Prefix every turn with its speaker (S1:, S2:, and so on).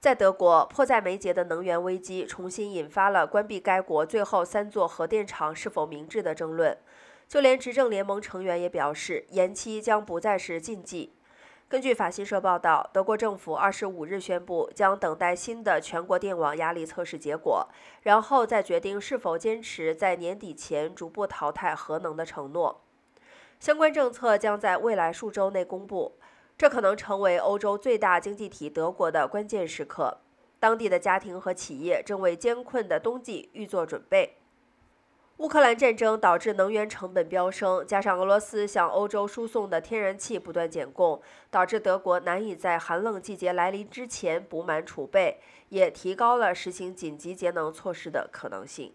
S1: 在德国，迫在眉睫的能源危机重新引发了关闭该国最后三座核电厂是否明智的争论。就连执政联盟成员也表示，延期将不再是禁忌。根据法新社报道，德国政府二十五日宣布，将等待新的全国电网压力测试结果，然后再决定是否坚持在年底前逐步淘汰核能的承诺。相关政策将在未来数周内公布。这可能成为欧洲最大经济体德国的关键时刻，当地的家庭和企业正为艰困的冬季预做准备。乌克兰战争导致能源成本飙升，加上俄罗斯向欧洲输送的天然气不断减供，导致德国难以在寒冷季节来临之前补满储备，也提高了实行紧急节能措施的可能性。